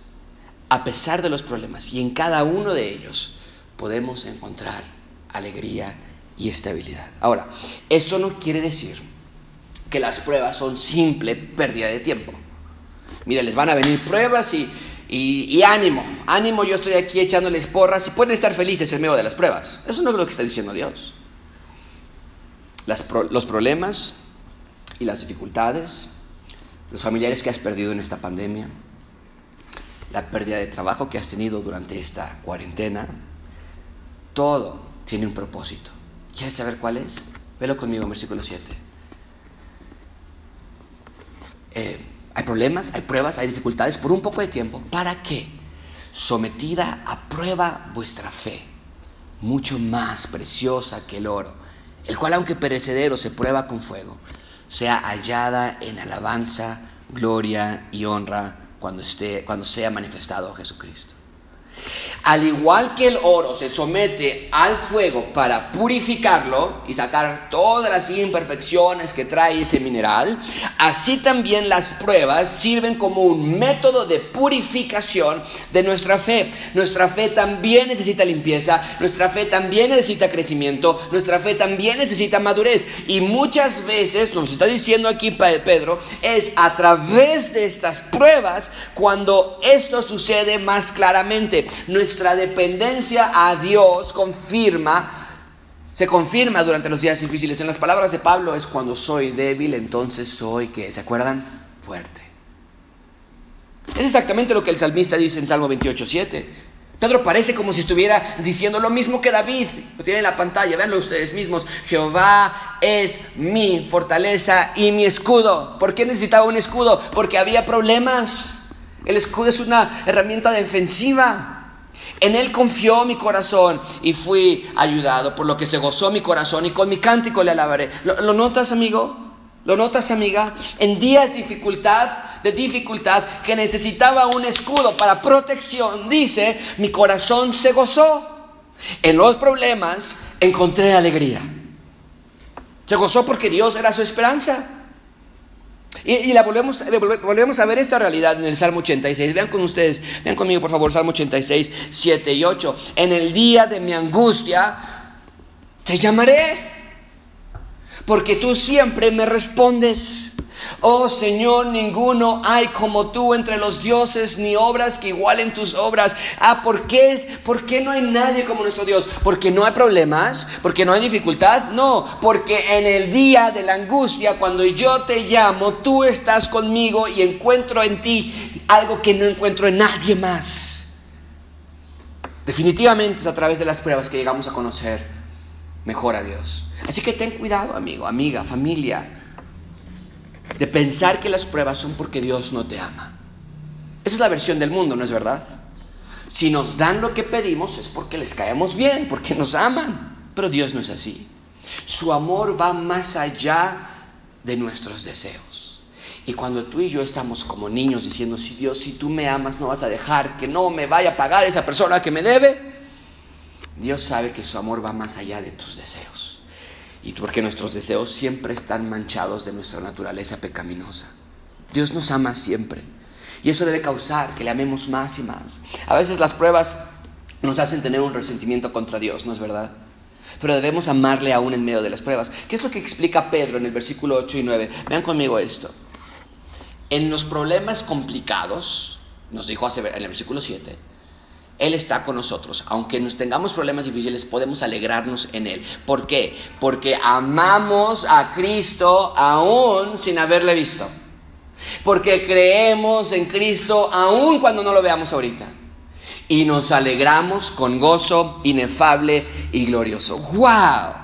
a pesar de los problemas y en cada uno de ellos, podemos encontrar alegría y estabilidad. Ahora, esto no quiere decir que las pruebas son simple pérdida de tiempo. Mira, les van a venir pruebas y, y, ánimo, ánimo, yo estoy aquí echándoles porras y pueden estar felices en medio de las pruebas. Eso no es lo que está diciendo Dios. los problemas y las dificultades los familiares que has perdido en esta pandemia, la pérdida de trabajo que has tenido durante esta cuarentena, todo tiene un propósito. ¿Quieres saber cuál es? Velo conmigo en versículo 7. Eh, hay problemas, hay pruebas, hay dificultades por un poco de tiempo. ¿Para qué? Sometida a prueba vuestra fe, mucho más preciosa que el oro, el cual aunque perecedero se prueba con fuego, sea hallada en alabanza, gloria y honra cuando, esté, cuando sea manifestado Jesucristo. Al igual que el oro se somete al fuego para purificarlo y sacar todas las imperfecciones que trae ese mineral, así también las pruebas sirven como un método de purificación de nuestra fe. Nuestra fe también necesita limpieza, nuestra fe también necesita crecimiento, nuestra fe también necesita madurez. Y muchas veces, nos está diciendo aquí Pedro, es a través de estas pruebas cuando esto sucede más claramente nuestra dependencia a Dios confirma, se confirma durante los días difíciles. En las palabras de Pablo es cuando soy débil, entonces soy que, ¿se acuerdan? Fuerte. Es exactamente lo que el salmista dice en Salmo 28, 7. Pedro parece como si estuviera diciendo lo mismo que David. Lo tienen en la pantalla, véanlo ustedes mismos. Jehová es mi fortaleza y mi escudo. ¿Por qué necesitaba un escudo? Porque había problemas. El escudo es una herramienta defensiva. En Él confió mi corazón y fui ayudado, por lo que se gozó mi corazón y con mi cántico le alabaré. ¿Lo, notas, amigo? ¿Lo notas, amiga? En días de dificultad, de dificultad, que necesitaba un escudo para protección, dice, mi corazón se gozó. En los problemas encontré alegría. Se gozó porque Dios era su esperanza. Y, la volvemos, volvemos a ver esta realidad en el Salmo 86. Vean con ustedes, vean conmigo por favor, Salmo 86, 7 y 8. En el día de mi angustia, te llamaré, porque tú siempre me respondes. Oh Señor, ninguno hay como tú entre los dioses, ni obras que igualen tus obras. Ah, ¿por qué, es, ¿por qué no hay nadie como nuestro Dios? ¿Porque no hay problemas? ¿Porque no hay dificultad? No, porque en el día de la angustia, cuando yo te llamo, tú estás conmigo y encuentro en ti algo que no encuentro en nadie más. Definitivamente es a través de las pruebas que llegamos a conocer mejor a Dios. Así que ten cuidado, amigo, amiga, familia de pensar que las pruebas son porque Dios no te ama. Esa es la versión del mundo, ¿no es verdad? Si nos dan lo que pedimos es porque les caemos bien, porque nos aman. Pero Dios no es así. Su amor va más allá de nuestros deseos. Y cuando tú y yo estamos como niños diciendo, si Dios, si tú me amas, no vas a dejar que no me vaya a pagar esa persona que me debe, Dios sabe que su amor va más allá de tus deseos y porque nuestros deseos siempre están manchados de nuestra naturaleza pecaminosa. Dios nos ama siempre y eso debe causar que le amemos más y más. A veces las pruebas nos hacen tener un resentimiento contra Dios, ¿no es verdad? Pero debemos amarle aún en medio de las pruebas. ¿Qué es lo que explica Pedro en el versículo 8 y 9? Vean conmigo esto. En los problemas complicados, nos dijo en el versículo 7, él está con nosotros. Aunque nos tengamos problemas difíciles, podemos alegrarnos en Él. ¿Por qué? Porque amamos a Cristo aún sin haberle visto. Porque creemos en Cristo aún cuando no lo veamos ahorita. Y nos alegramos con gozo inefable y glorioso. ¡Wow!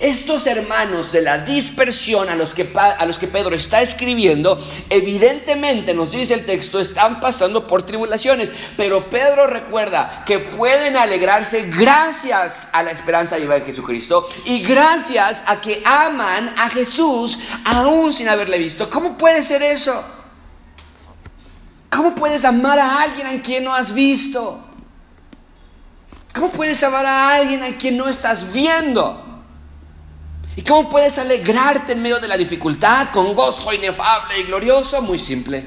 Estos hermanos de la dispersión a los, que, a los que Pedro está escribiendo, evidentemente nos dice el texto, están pasando por tribulaciones, pero Pedro recuerda que pueden alegrarse gracias a la esperanza viva de Jesucristo y gracias a que aman a Jesús aún sin haberle visto. ¿Cómo puede ser eso? ¿Cómo puedes amar a alguien a quien no has visto? ¿Cómo puedes amar a alguien a quien no estás viendo? ¿Y cómo puedes alegrarte en medio de la dificultad con gozo inefable y glorioso? Muy simple.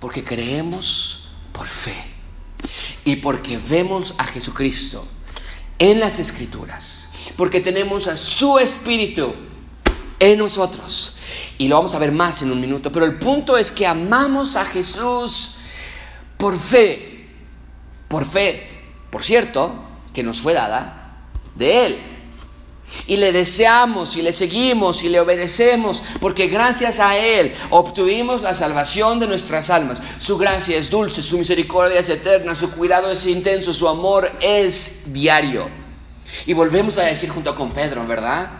Porque creemos por fe y porque vemos a Jesucristo en las escrituras. Porque tenemos a su espíritu en nosotros. Y lo vamos a ver más en un minuto. Pero el punto es que amamos a Jesús por fe. Por fe, por cierto, que nos fue dada de Él. Y le deseamos y le seguimos y le obedecemos porque gracias a Él obtuvimos la salvación de nuestras almas. Su gracia es dulce, su misericordia es eterna, su cuidado es intenso, su amor es diario. Y volvemos a decir junto con Pedro, ¿verdad?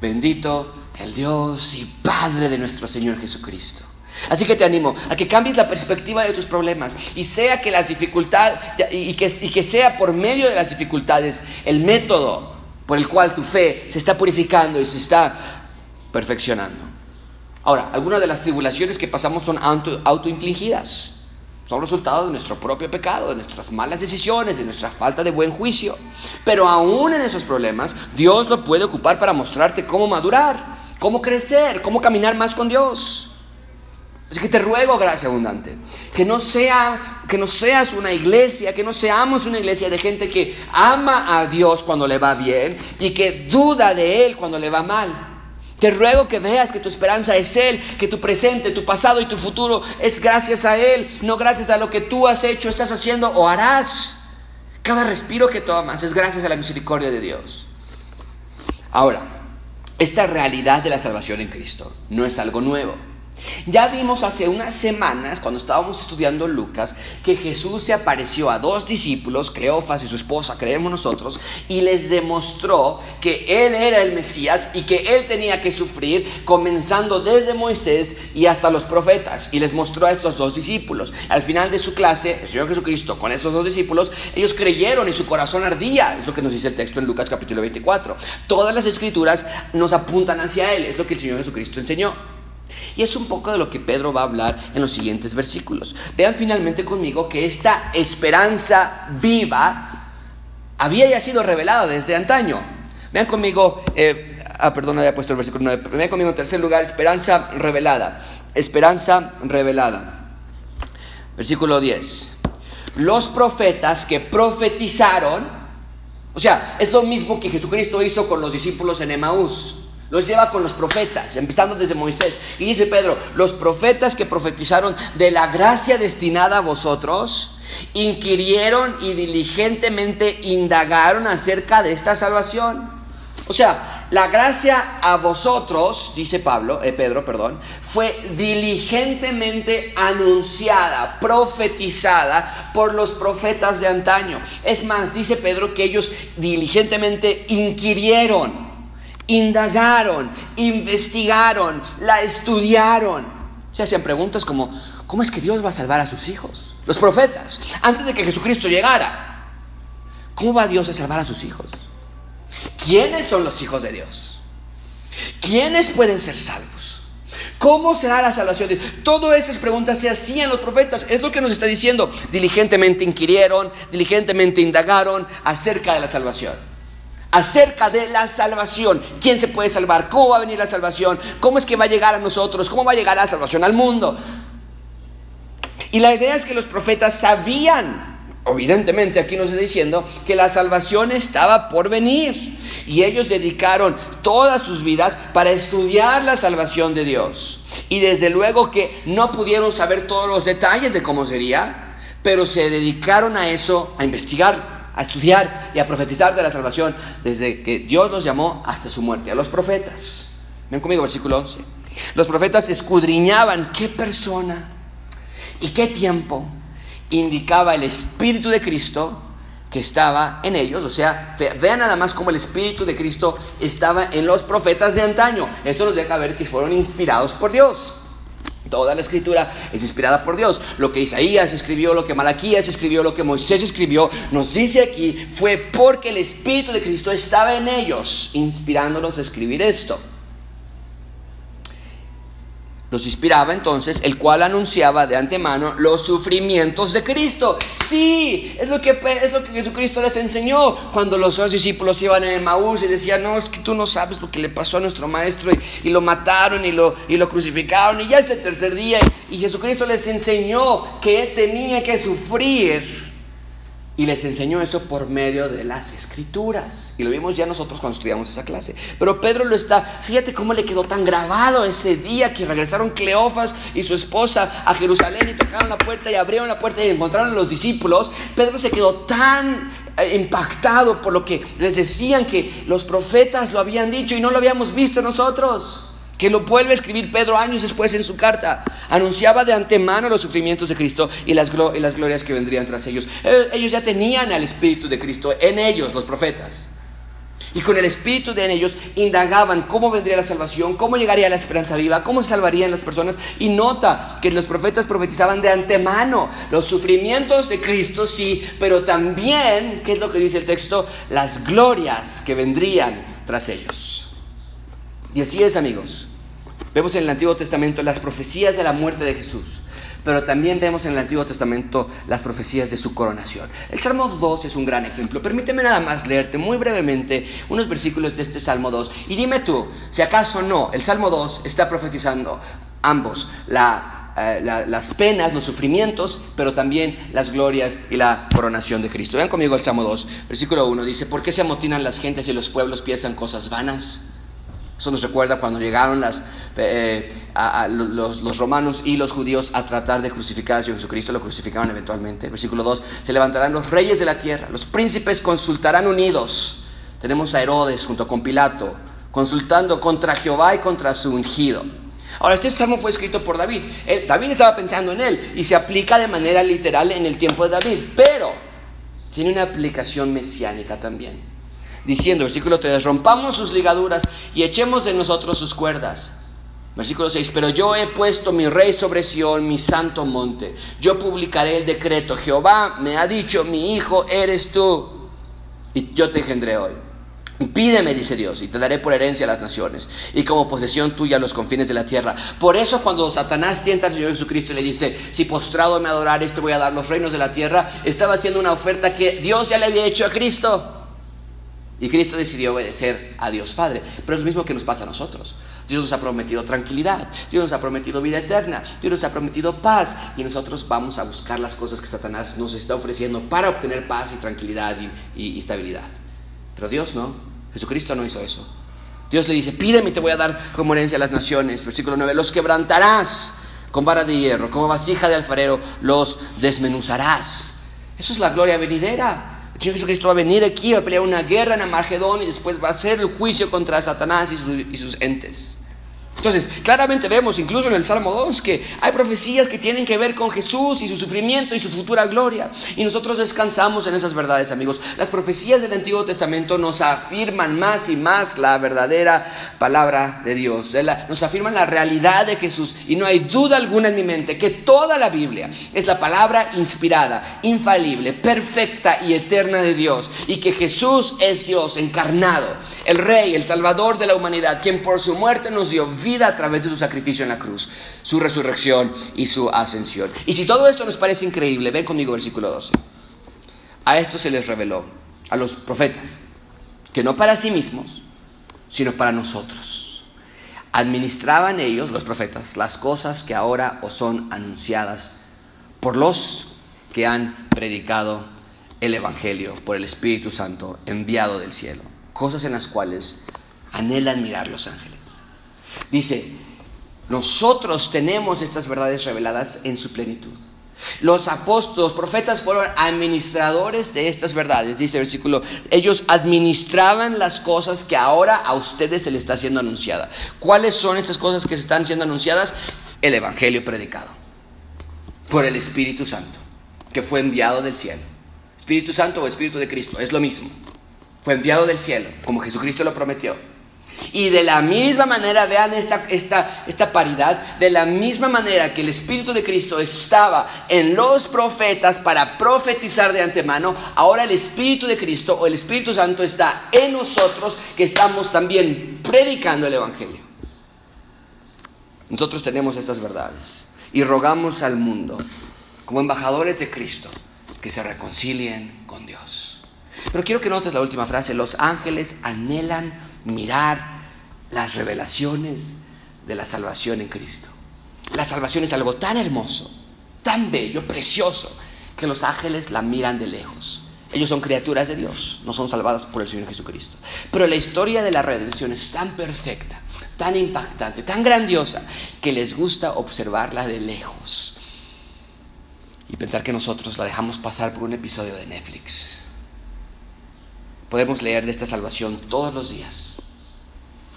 Bendito el Dios y Padre de nuestro Señor Jesucristo. Así que te animo a que cambies la perspectiva de tus problemas y sea que las dificultades y que, y que sea por medio de las dificultades el método por el cual tu fe se está purificando y se está perfeccionando. Ahora, algunas de las tribulaciones que pasamos son auto, autoinfligidas. Son resultado de nuestro propio pecado, de nuestras malas decisiones, de nuestra falta de buen juicio. Pero aún en esos problemas, Dios lo puede ocupar para mostrarte cómo madurar, cómo crecer, cómo caminar más con Dios. Así que te ruego, gracia abundante, que no, sea, que no seas una iglesia, que no seamos una iglesia de gente que ama a Dios cuando le va bien y que duda de Él cuando le va mal. Te ruego que veas que tu esperanza es Él, que tu presente, tu pasado y tu futuro es gracias a Él, no gracias a lo que tú has hecho, estás haciendo o harás. Cada respiro que tomas es gracias a la misericordia de Dios. Ahora, esta realidad de la salvación en Cristo no es algo nuevo. Ya vimos hace unas semanas, cuando estábamos estudiando Lucas, que Jesús se apareció a dos discípulos, Cleofas y su esposa, creemos nosotros, y les demostró que Él era el Mesías y que Él tenía que sufrir, comenzando desde Moisés y hasta los profetas. Y les mostró a estos dos discípulos. Al final de su clase, el Señor Jesucristo, con esos dos discípulos, ellos creyeron y su corazón ardía. Es lo que nos dice el texto en Lucas capítulo 24. Todas las escrituras nos apuntan hacia Él, es lo que el Señor Jesucristo enseñó. Y es un poco de lo que Pedro va a hablar en los siguientes versículos. Vean finalmente conmigo que esta esperanza viva había ya sido revelada desde antaño. Vean conmigo, eh, ah, perdón, había puesto el versículo 9. Vean conmigo en tercer lugar, esperanza revelada. Esperanza revelada. Versículo 10. Los profetas que profetizaron, o sea, es lo mismo que Jesucristo hizo con los discípulos en Emaús. Los lleva con los profetas, empezando desde Moisés. Y dice Pedro, los profetas que profetizaron de la gracia destinada a vosotros, inquirieron y diligentemente indagaron acerca de esta salvación. O sea, la gracia a vosotros, dice Pablo, eh, Pedro, perdón, fue diligentemente anunciada, profetizada por los profetas de antaño. Es más, dice Pedro que ellos diligentemente inquirieron indagaron, investigaron, la estudiaron. Se hacían preguntas como, ¿cómo es que Dios va a salvar a sus hijos? Los profetas, antes de que Jesucristo llegara. ¿Cómo va Dios a salvar a sus hijos? ¿Quiénes son los hijos de Dios? ¿Quiénes pueden ser salvos? ¿Cómo será la salvación? Todas esas preguntas se hacían los profetas. Es lo que nos está diciendo. Diligentemente inquirieron, diligentemente indagaron acerca de la salvación acerca de la salvación. ¿Quién se puede salvar? ¿Cómo va a venir la salvación? ¿Cómo es que va a llegar a nosotros? ¿Cómo va a llegar la salvación al mundo? Y la idea es que los profetas sabían, evidentemente aquí nos está diciendo, que la salvación estaba por venir. Y ellos dedicaron todas sus vidas para estudiar la salvación de Dios. Y desde luego que no pudieron saber todos los detalles de cómo sería, pero se dedicaron a eso, a investigar a estudiar y a profetizar de la salvación desde que Dios los llamó hasta su muerte. A los profetas. Ven conmigo, versículo 11. Los profetas escudriñaban qué persona y qué tiempo indicaba el Espíritu de Cristo que estaba en ellos. O sea, vean nada más cómo el Espíritu de Cristo estaba en los profetas de antaño. Esto nos deja ver que fueron inspirados por Dios. Toda la escritura es inspirada por Dios. Lo que Isaías escribió, lo que Malaquías escribió, lo que Moisés escribió, nos dice aquí, fue porque el Espíritu de Cristo estaba en ellos, inspirándonos a escribir esto. Los inspiraba entonces, el cual anunciaba de antemano los sufrimientos de Cristo. Sí, es lo que, es lo que Jesucristo les enseñó. Cuando los dos discípulos iban en el Maús y decían, no, es que tú no sabes lo que le pasó a nuestro maestro y, lo mataron y lo, y lo crucificaron y ya es el tercer día y Jesucristo les enseñó que él tenía que sufrir y les enseñó eso por medio de las escrituras. Y lo vimos ya nosotros cuando estudiamos esa clase. Pero Pedro lo está, fíjate cómo le quedó tan grabado ese día que regresaron Cleofas y su esposa a Jerusalén y tocaron la puerta y abrieron la puerta y encontraron a los discípulos. Pedro se quedó tan eh, impactado por lo que les decían que los profetas lo habían dicho y no lo habíamos visto nosotros que lo vuelve a escribir Pedro años después en su carta. Anunciaba de antemano los sufrimientos de Cristo y las, y las glorias que vendrían tras ellos. Eh, ellos ya tenían al Espíritu de Cristo en ellos, los profetas. Y con el Espíritu de en ellos indagaban cómo vendría la salvación, cómo llegaría la esperanza viva, cómo salvarían las personas. Y nota que los profetas profetizaban de antemano los sufrimientos de Cristo, sí, pero también, ¿qué es lo que dice el texto? Las glorias que vendrían tras ellos. Y así es, amigos. Vemos en el Antiguo Testamento las profecías de la muerte de Jesús, pero también vemos en el Antiguo Testamento las profecías de su coronación. El Salmo 2 es un gran ejemplo. Permíteme nada más leerte muy brevemente unos versículos de este Salmo 2 y dime tú, si acaso no, el Salmo 2 está profetizando ambos, eh, las penas, los sufrimientos, pero también las glorias y la coronación de Cristo. Vean conmigo el Salmo 2, versículo 1, dice, ¿por qué se amotinan las gentes y los pueblos piensan cosas vanas? Eso nos recuerda cuando llegaron las, eh, los, romanos y los judíos a tratar de crucificar a Jesucristo, lo crucificaron eventualmente. Versículo 2, se levantarán los reyes de la tierra, los príncipes consultarán unidos. Tenemos a Herodes junto con Pilato, consultando contra Jehová y contra su ungido. Ahora, este salmo fue escrito por David. David estaba pensando en él y se aplica de manera literal en el tiempo de David, pero tiene una aplicación mesiánica también diciendo, versículo 3, rompamos sus ligaduras y echemos de nosotros sus cuerdas. Versículo 6, pero yo he puesto mi rey sobre Sión, mi santo monte. Yo publicaré el decreto. Jehová me ha dicho, mi hijo eres tú, y yo te engendré hoy. Pídeme, dice Dios, y te daré por herencia a las naciones, y como posesión tuya los confines de la tierra. Por eso cuando Satanás tienta al Señor Jesucristo y le dice, si postrado me adorar, te voy a dar los reinos de la tierra, estaba haciendo una oferta que Dios ya le había hecho a Cristo. Y Cristo decidió obedecer a Dios Padre. Pero es lo mismo que nos pasa a nosotros. Dios nos ha prometido tranquilidad, Dios nos ha prometido vida eterna, Dios nos ha prometido paz. Y nosotros vamos a buscar las cosas que Satanás nos está ofreciendo para obtener paz y tranquilidad y, estabilidad. Pero Dios no. Jesucristo no hizo eso. Dios le dice, pídeme y te voy a dar como herencia a las naciones. Versículo 9, los quebrantarás con vara de hierro, como vasija de alfarero, los desmenuzarás. Eso es la gloria venidera. El Señor Jesucristo va a venir aquí, va a pelear una guerra en Armagedón y después va a hacer el juicio contra Satanás y sus entes. Entonces, claramente vemos incluso en el Salmo 2 que hay profecías que tienen que ver con Jesús y su sufrimiento y su futura gloria. Y nosotros descansamos en esas verdades, amigos. Las profecías del Antiguo Testamento nos afirman más y más la verdadera palabra de Dios. Nos afirman la realidad de Jesús. Y no hay duda alguna en mi mente que toda la Biblia es la palabra inspirada, infalible, perfecta y eterna de Dios. Y que Jesús es Dios encarnado, el Rey, el Salvador de la humanidad, quien por su muerte nos dio vida a través de su sacrificio en la cruz, su resurrección y su ascensión. Y si todo esto nos parece increíble, ven conmigo versículo 12. A esto se les reveló, a los profetas, que no para sí mismos, sino para nosotros. Administraban ellos, los profetas, las cosas que ahora os son anunciadas por los que han predicado el Evangelio por el Espíritu Santo enviado del cielo. Cosas en las cuales anhelan mirar los ángeles. Dice, nosotros tenemos estas verdades reveladas en su plenitud. Los apóstoles, profetas fueron administradores de estas verdades, dice el versículo. Ellos administraban las cosas que ahora a ustedes se les está siendo anunciada. ¿Cuáles son estas cosas que se están siendo anunciadas? El Evangelio predicado por el Espíritu Santo, que fue enviado del cielo. Espíritu Santo o Espíritu de Cristo, es lo mismo. Fue enviado del cielo, como Jesucristo lo prometió. Y de la misma manera, vean esta, esta, esta paridad, de la misma manera que el Espíritu de Cristo estaba en los profetas para profetizar de antemano, ahora el Espíritu de Cristo o el Espíritu Santo está en nosotros que estamos también predicando el Evangelio. Nosotros tenemos estas verdades y rogamos al mundo, como embajadores de Cristo, que se reconcilien con Dios. Pero quiero que notes la última frase, los ángeles anhelan mirar las revelaciones de la salvación en Cristo. La salvación es algo tan hermoso, tan bello, precioso, que los ángeles la miran de lejos. Ellos son criaturas de Dios, no son salvados por el Señor Jesucristo. Pero la historia de la redención es tan perfecta, tan impactante, tan grandiosa, que les gusta observarla de lejos. Y pensar que nosotros la dejamos pasar por un episodio de Netflix. Podemos leer de esta salvación todos los días.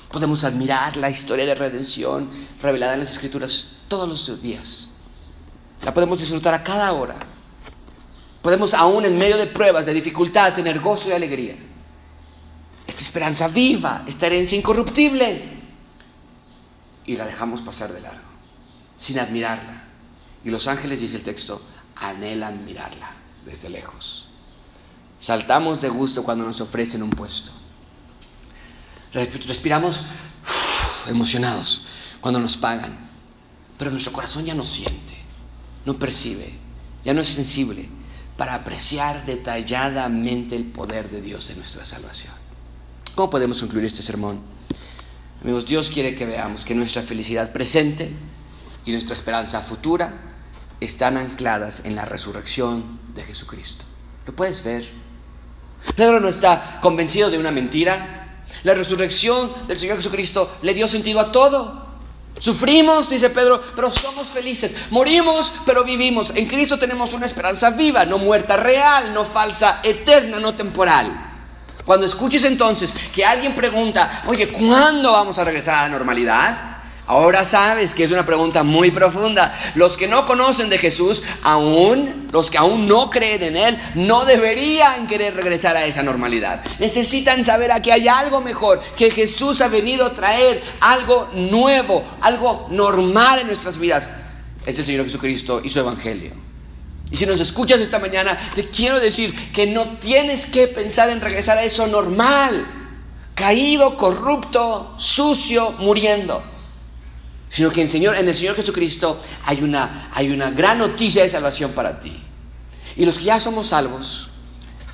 Podemos admirar la historia de redención revelada en las Escrituras todos los días. La podemos disfrutar a cada hora. Podemos aún en medio de pruebas, de dificultad, tener gozo y alegría. Esta esperanza viva, esta herencia incorruptible. Y la dejamos pasar de largo, sin admirarla. Y los ángeles, dice el texto, anhelan mirarla desde lejos. Saltamos de gusto cuando nos ofrecen un puesto. Respiramos emocionados cuando nos pagan. Pero nuestro corazón ya no siente, no percibe, ya no es sensible para apreciar detalladamente el poder de Dios en nuestra salvación. ¿Cómo podemos concluir este sermón? Amigos, Dios quiere que veamos que nuestra felicidad presente y nuestra esperanza futura están ancladas en la resurrección de Jesucristo. ¿Lo puedes ver? Pedro no está convencido de una mentira. La resurrección del Señor Jesucristo le dio sentido a todo. Sufrimos, dice Pedro, pero somos felices. Morimos, pero vivimos. En Cristo tenemos una esperanza viva, no muerta, real, no falsa, eterna, no temporal. Cuando escuches entonces que alguien pregunta, oye, ¿cuándo vamos a regresar a la normalidad? Ahora sabes que es una pregunta muy profunda. Los que no conocen de Jesús, aún, los que aún no creen en Él, no deberían querer regresar a esa normalidad. Necesitan saber que hay algo mejor, que Jesús ha venido a traer algo nuevo, algo normal en nuestras vidas. Es el Señor Jesucristo y su Evangelio. Y si nos escuchas esta mañana, te quiero decir que no tienes que pensar en regresar a eso normal, caído, corrupto, sucio, muriendo sino que en, Señor, en el Señor Jesucristo hay una, hay una gran noticia de salvación para ti. Y los que ya somos salvos,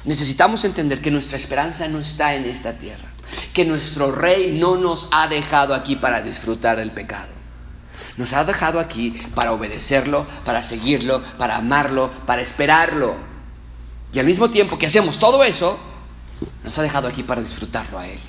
necesitamos entender que nuestra esperanza no está en esta tierra, que nuestro Rey no nos ha dejado aquí para disfrutar del pecado. Nos ha dejado aquí para obedecerlo, para seguirlo, para amarlo, para esperarlo. Y al mismo tiempo que hacemos todo eso, nos ha dejado aquí para disfrutarlo a Él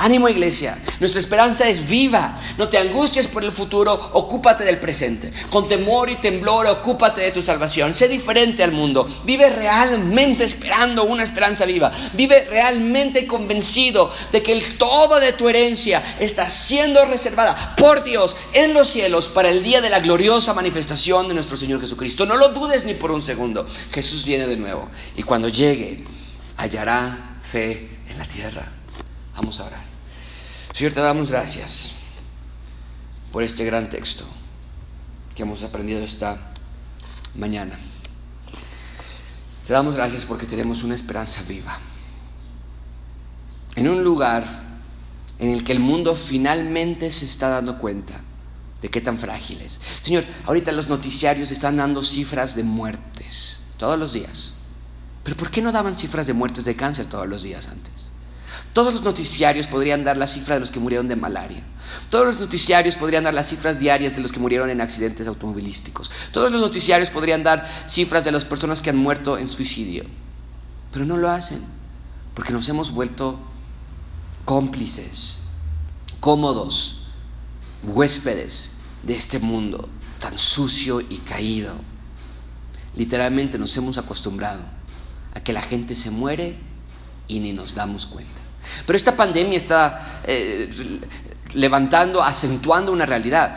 Ánimo iglesia, nuestra esperanza es viva. No te angusties por el futuro, ocúpate del presente. Con temor y temblor, ocúpate de tu salvación. Sé diferente al mundo. Vive realmente esperando una esperanza viva. Vive realmente convencido de que el todo de tu herencia está siendo reservada por Dios en los cielos para el día de la gloriosa manifestación de nuestro Señor Jesucristo. No lo dudes ni por un segundo. Jesús viene de nuevo y cuando llegue hallará fe en la tierra. Vamos a orar. Señor, te damos gracias por este gran texto que hemos aprendido esta mañana. Te damos gracias porque tenemos una esperanza viva. En un lugar en el que el mundo finalmente se está dando cuenta de qué tan frágil es. Señor, ahorita los noticiarios están dando cifras de muertes todos los días. Pero ¿por qué no daban cifras de muertes de cáncer todos los días antes? Todos los noticiarios podrían dar la cifra de los que murieron de malaria. Todos los noticiarios podrían dar las cifras diarias de los que murieron en accidentes automovilísticos. Todos los noticiarios podrían dar cifras de las personas que han muerto en suicidio. Pero no lo hacen, porque nos hemos vuelto cómplices, cómodos, huéspedes de este mundo tan sucio y caído. Literalmente nos hemos acostumbrado a que la gente se muere y ni nos damos cuenta. Pero esta pandemia está eh, levantando, acentuando una realidad.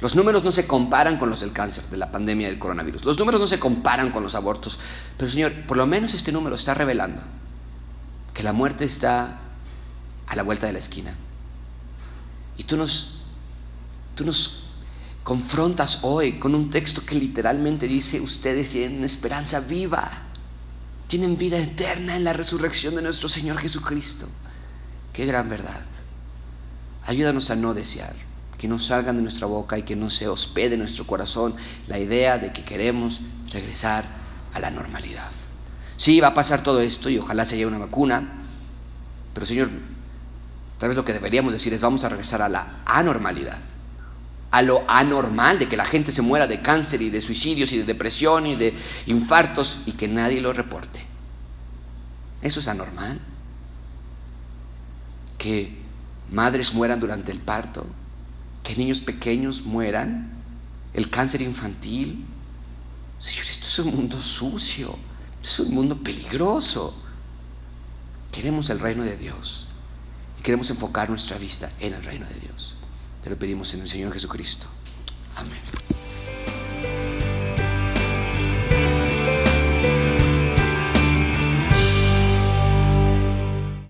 Los números no se comparan con los del cáncer, de la pandemia del coronavirus. Los números no se comparan con los abortos. Pero Señor, por lo menos este número está revelando que la muerte está a la vuelta de la esquina. Y tú nos, tú nos confrontas hoy con un texto que literalmente dice, ustedes tienen esperanza viva tienen vida eterna en la resurrección de nuestro Señor Jesucristo. Qué gran verdad. Ayúdanos a no desear, que no salgan de nuestra boca y que no se hospede en nuestro corazón la idea de que queremos regresar a la normalidad. Sí, va a pasar todo esto y ojalá se llegue una vacuna, pero Señor, tal vez lo que deberíamos decir es vamos a regresar a la anormalidad a lo anormal de que la gente se muera de cáncer y de suicidios y de depresión y de infartos y que nadie lo reporte. Eso es anormal. Que madres mueran durante el parto, que niños pequeños mueran, el cáncer infantil. Señor, esto es un mundo sucio, es un mundo peligroso. Queremos el reino de Dios y queremos enfocar nuestra vista en el reino de Dios. Te lo pedimos en el Señor Jesucristo. Amén.